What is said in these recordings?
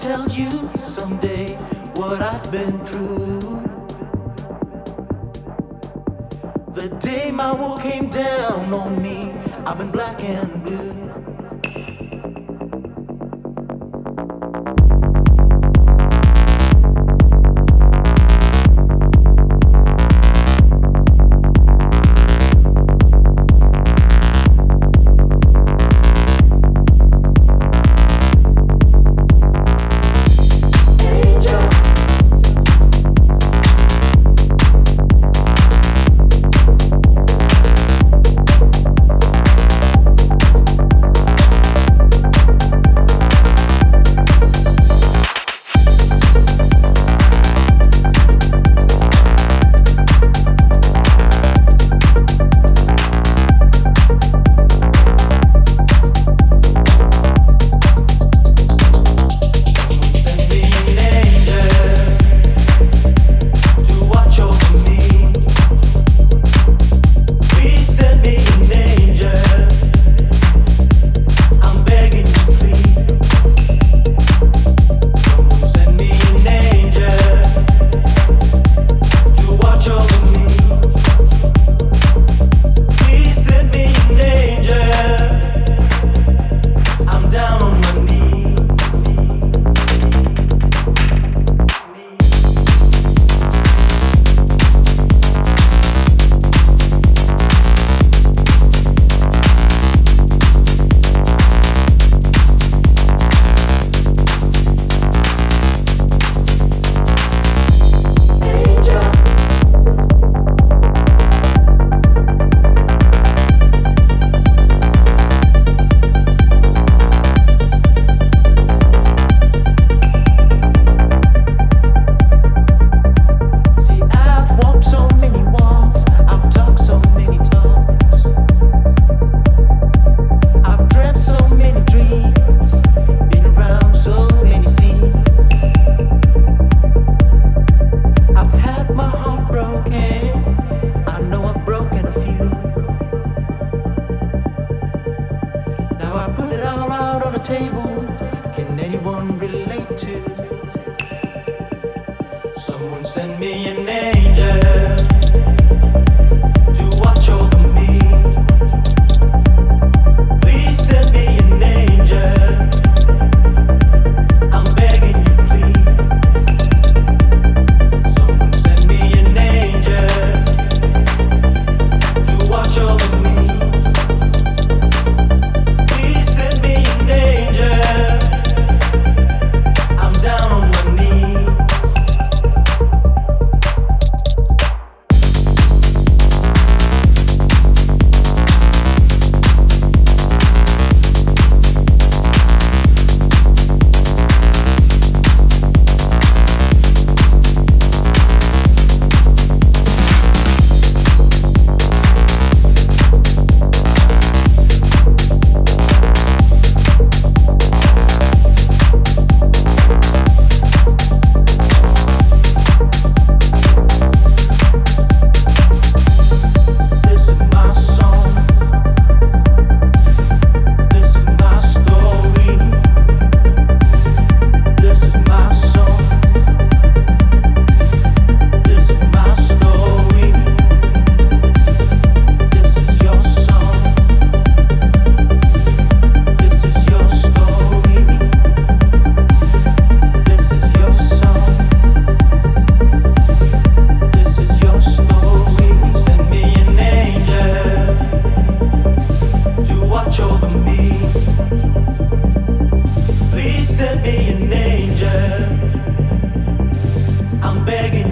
tell you someday what I've been through. The day my world came down on me, I've been black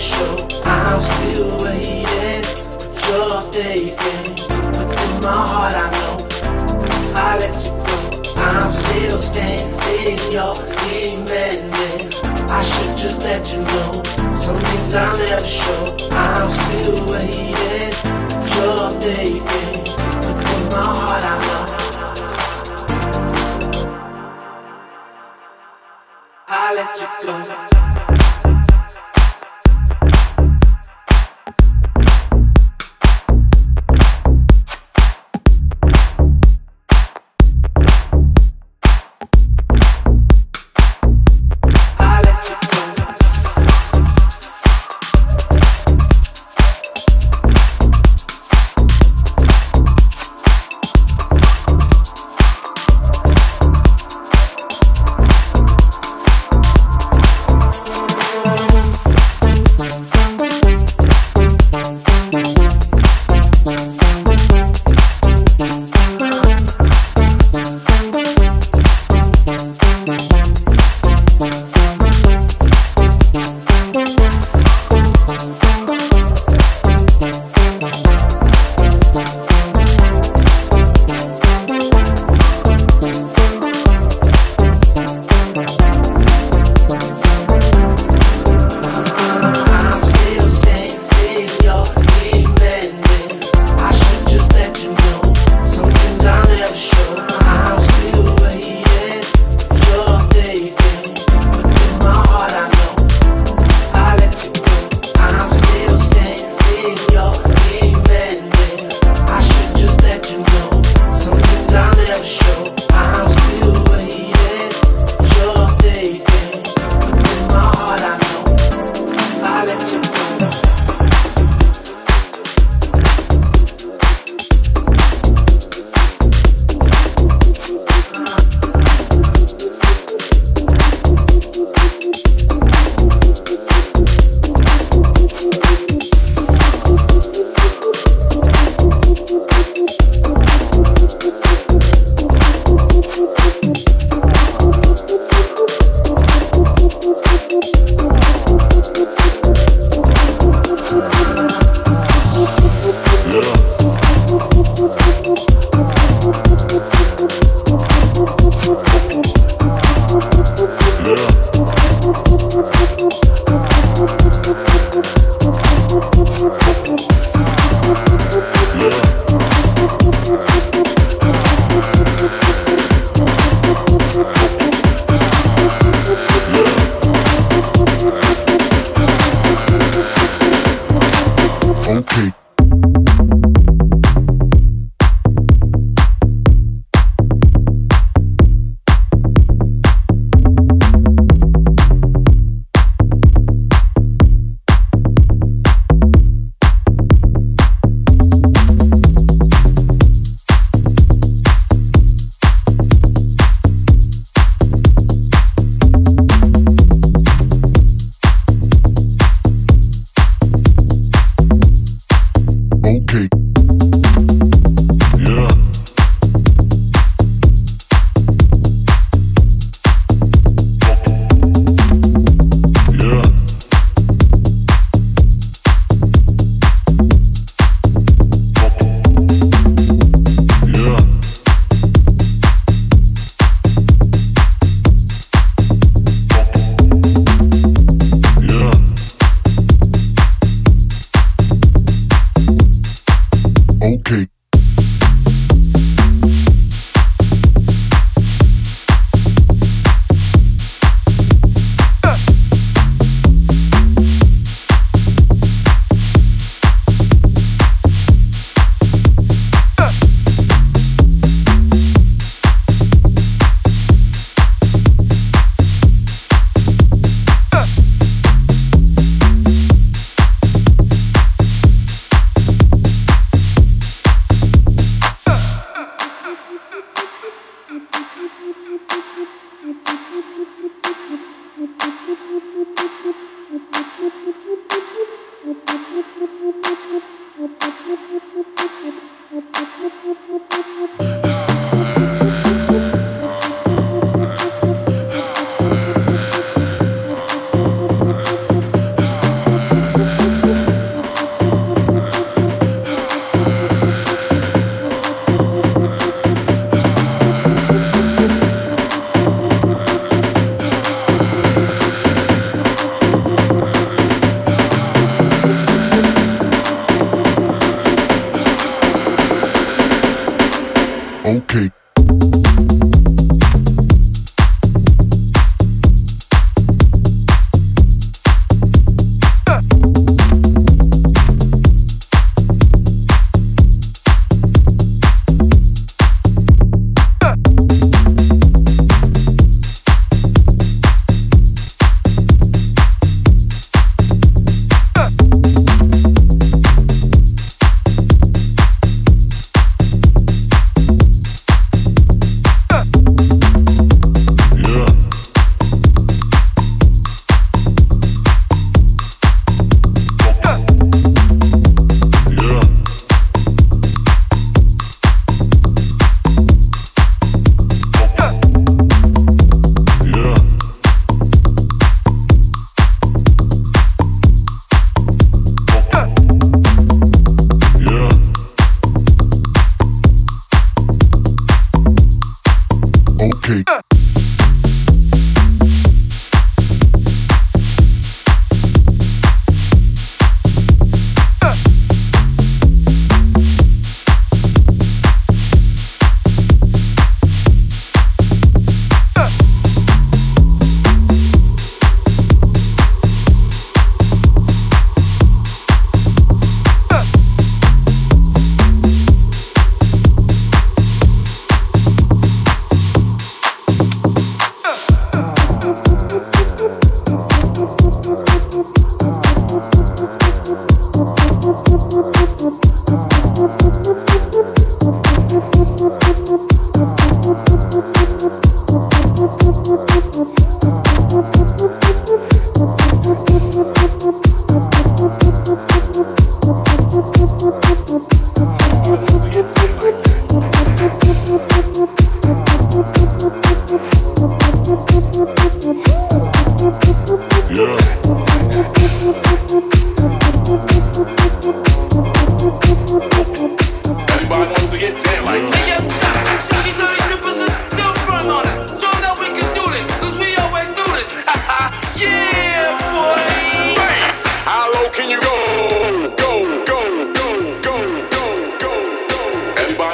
show. I'm still waiting, you're taking. but in my heart, I know I let you go. I'm still standing, you're demanding. I should just let you know some things I'll never show. I'm still waiting, you're taking. but in my heart, I know. I let you go.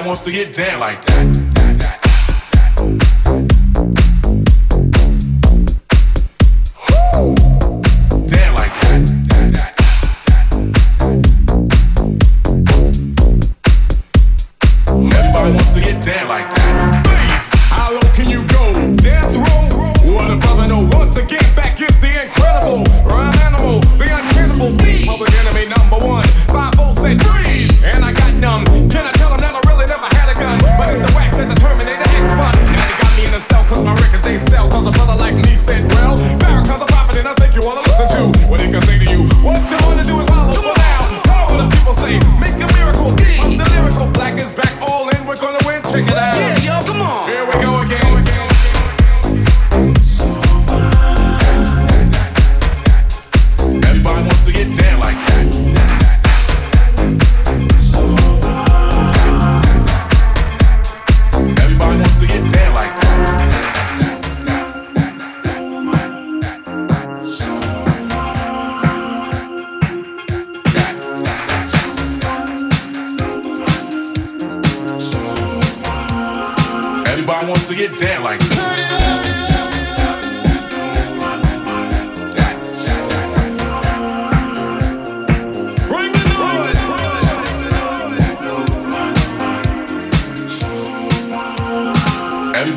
Wants to get down like that.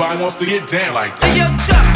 Nobody wants to get down like that.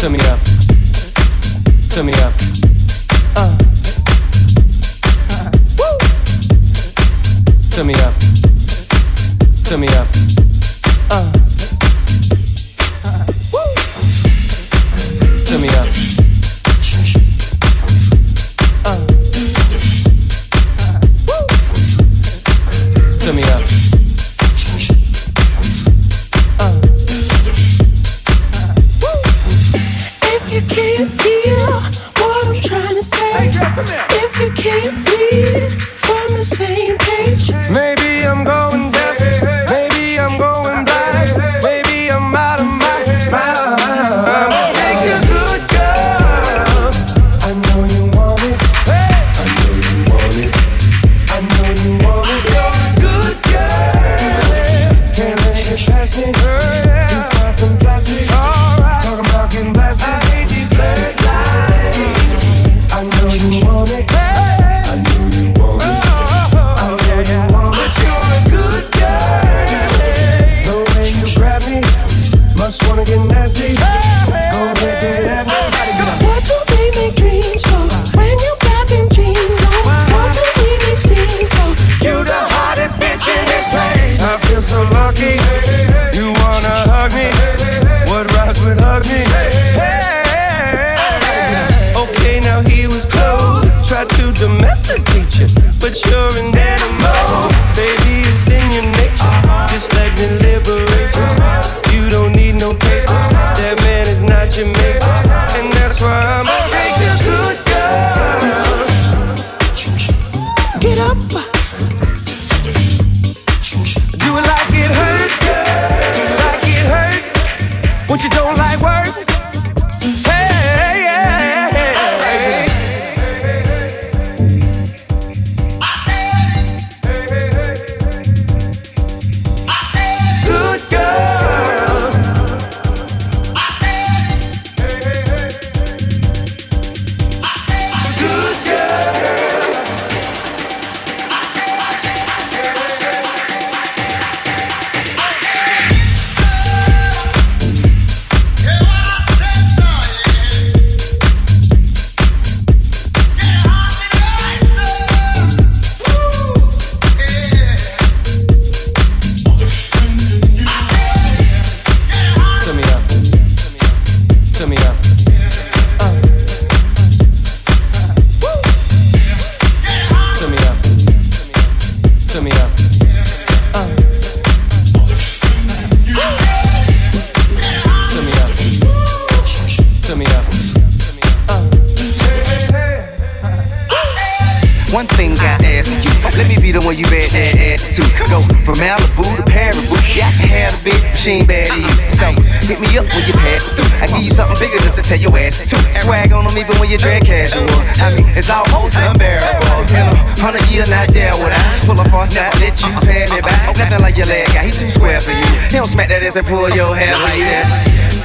turn me up, turn me up. Uh. Woo. Turn me up, turn me up. One thing I ask you, let me be the one you bad ass to. Go from Malibu to Paribu, gotta have a big machine bad you. So hit me up when you pass through. I give you something bigger than to tell your ass to. Swag on them even when you drag casual. I mean, it's almost unbearable. In a hundred years not there would I pull up on side, let you pay me back. Oh, nothing like your leg guy, he too square for you. He don't smack that ass and pull your hair like this.